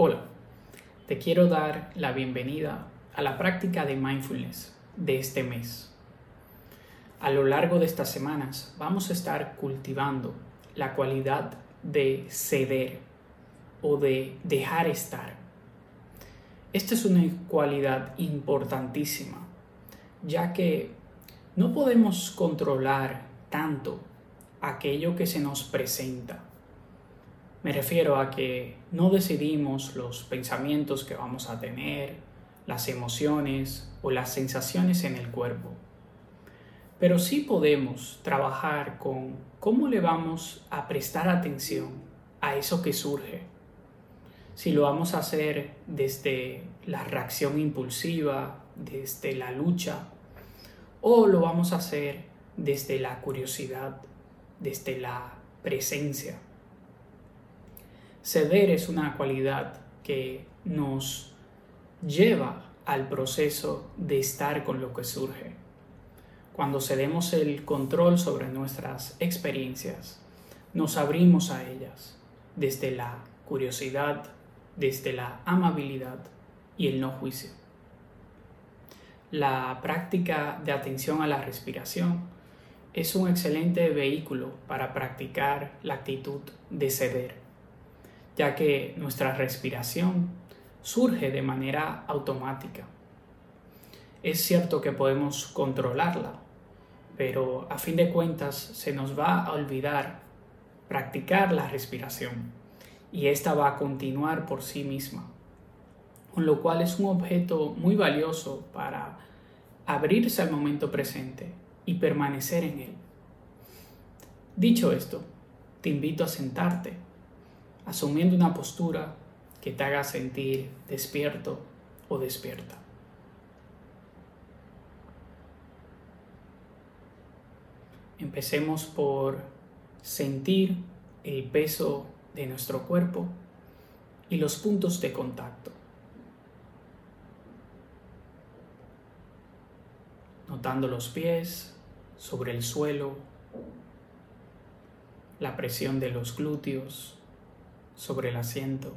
Hola, te quiero dar la bienvenida a la práctica de mindfulness de este mes. A lo largo de estas semanas vamos a estar cultivando la cualidad de ceder o de dejar estar. Esta es una cualidad importantísima, ya que no podemos controlar tanto aquello que se nos presenta me refiero a que no decidimos los pensamientos que vamos a tener, las emociones o las sensaciones en el cuerpo. Pero sí podemos trabajar con cómo le vamos a prestar atención a eso que surge. Si lo vamos a hacer desde la reacción impulsiva, desde la lucha, o lo vamos a hacer desde la curiosidad, desde la presencia. Ceder es una cualidad que nos lleva al proceso de estar con lo que surge. Cuando cedemos el control sobre nuestras experiencias, nos abrimos a ellas desde la curiosidad, desde la amabilidad y el no juicio. La práctica de atención a la respiración es un excelente vehículo para practicar la actitud de ceder ya que nuestra respiración surge de manera automática. Es cierto que podemos controlarla, pero a fin de cuentas se nos va a olvidar practicar la respiración y esta va a continuar por sí misma, con lo cual es un objeto muy valioso para abrirse al momento presente y permanecer en él. Dicho esto, te invito a sentarte asumiendo una postura que te haga sentir despierto o despierta. Empecemos por sentir el peso de nuestro cuerpo y los puntos de contacto. Notando los pies sobre el suelo, la presión de los glúteos, sobre el asiento,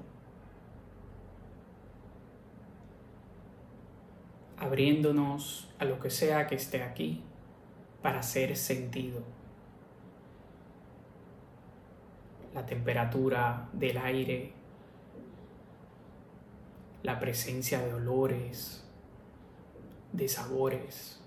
abriéndonos a lo que sea que esté aquí para ser sentido. La temperatura del aire, la presencia de olores, de sabores.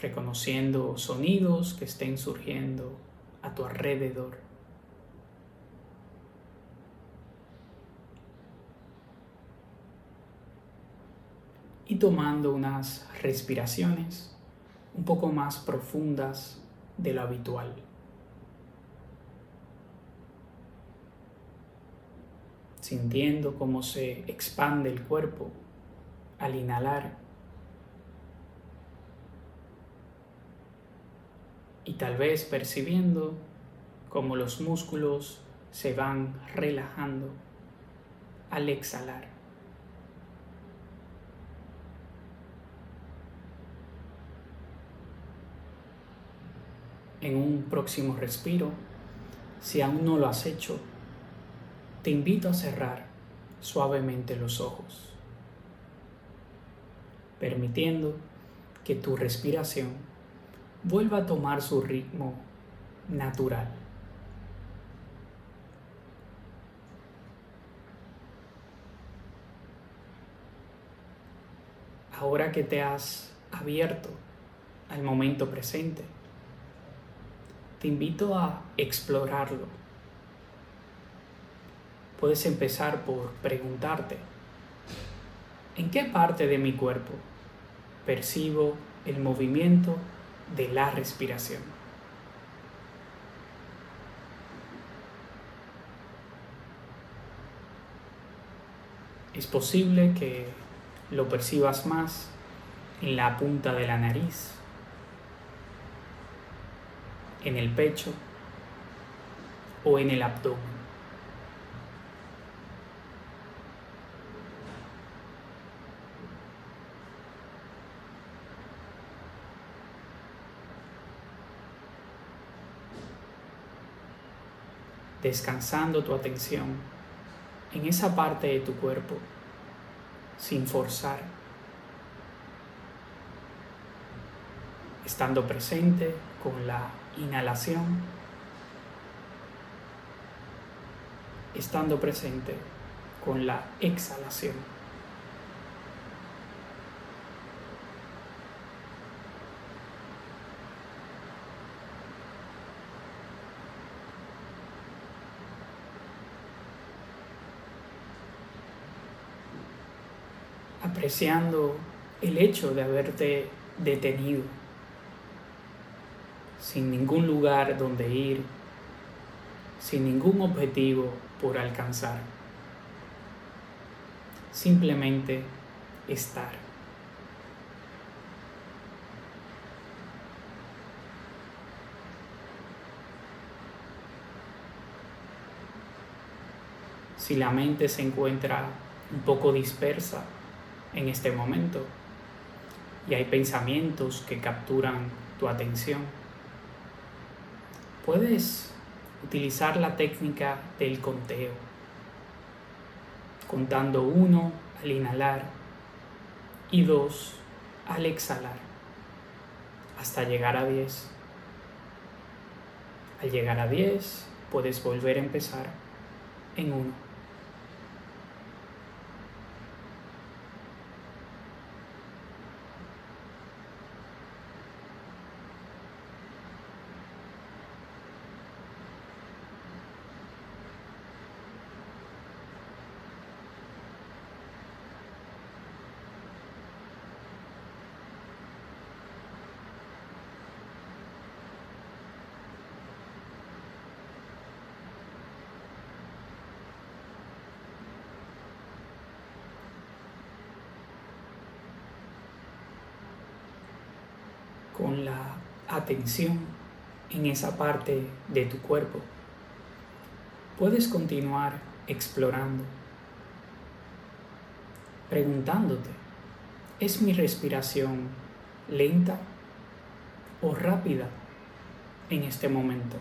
Reconociendo sonidos que estén surgiendo a tu alrededor. Y tomando unas respiraciones un poco más profundas de lo habitual. Sintiendo cómo se expande el cuerpo al inhalar y tal vez percibiendo cómo los músculos se van relajando al exhalar. En un próximo respiro, si aún no lo has hecho, te invito a cerrar suavemente los ojos, permitiendo que tu respiración vuelva a tomar su ritmo natural. Ahora que te has abierto al momento presente, te invito a explorarlo. Puedes empezar por preguntarte, ¿en qué parte de mi cuerpo percibo el movimiento de la respiración. Es posible que lo percibas más en la punta de la nariz, en el pecho o en el abdomen. Descansando tu atención en esa parte de tu cuerpo sin forzar, estando presente con la inhalación, estando presente con la exhalación. Apreciando el hecho de haberte detenido, sin ningún lugar donde ir, sin ningún objetivo por alcanzar. Simplemente estar. Si la mente se encuentra un poco dispersa, en este momento y hay pensamientos que capturan tu atención. Puedes utilizar la técnica del conteo, contando uno al inhalar y dos al exhalar, hasta llegar a 10. Al llegar a 10 puedes volver a empezar en uno. Con la atención en esa parte de tu cuerpo, puedes continuar explorando, preguntándote, ¿es mi respiración lenta o rápida en este momento?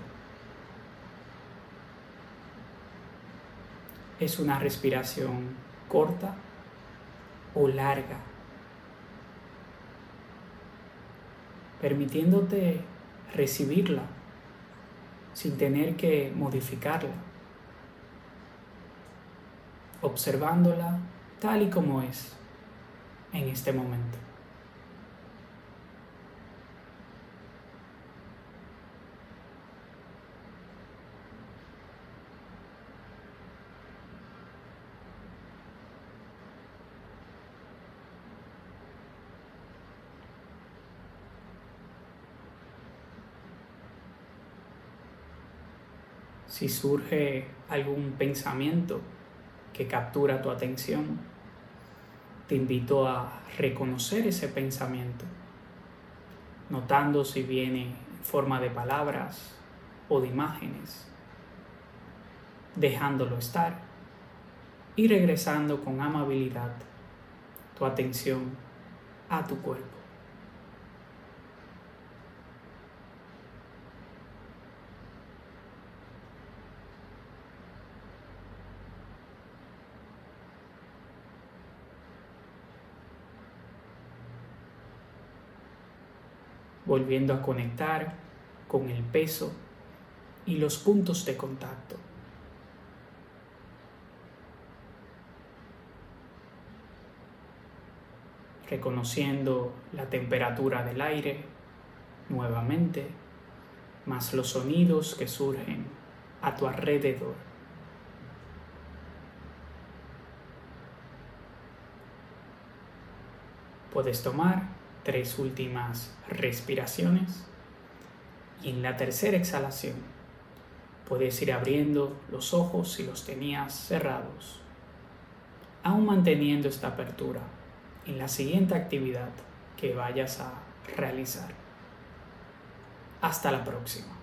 ¿Es una respiración corta o larga? Permitiéndote recibirla sin tener que modificarla, observándola tal y como es en este momento. Si surge algún pensamiento que captura tu atención, te invito a reconocer ese pensamiento, notando si viene en forma de palabras o de imágenes, dejándolo estar y regresando con amabilidad tu atención a tu cuerpo. Volviendo a conectar con el peso y los puntos de contacto. Reconociendo la temperatura del aire nuevamente, más los sonidos que surgen a tu alrededor. Puedes tomar tres últimas respiraciones y en la tercera exhalación puedes ir abriendo los ojos si los tenías cerrados, aún manteniendo esta apertura en la siguiente actividad que vayas a realizar. Hasta la próxima.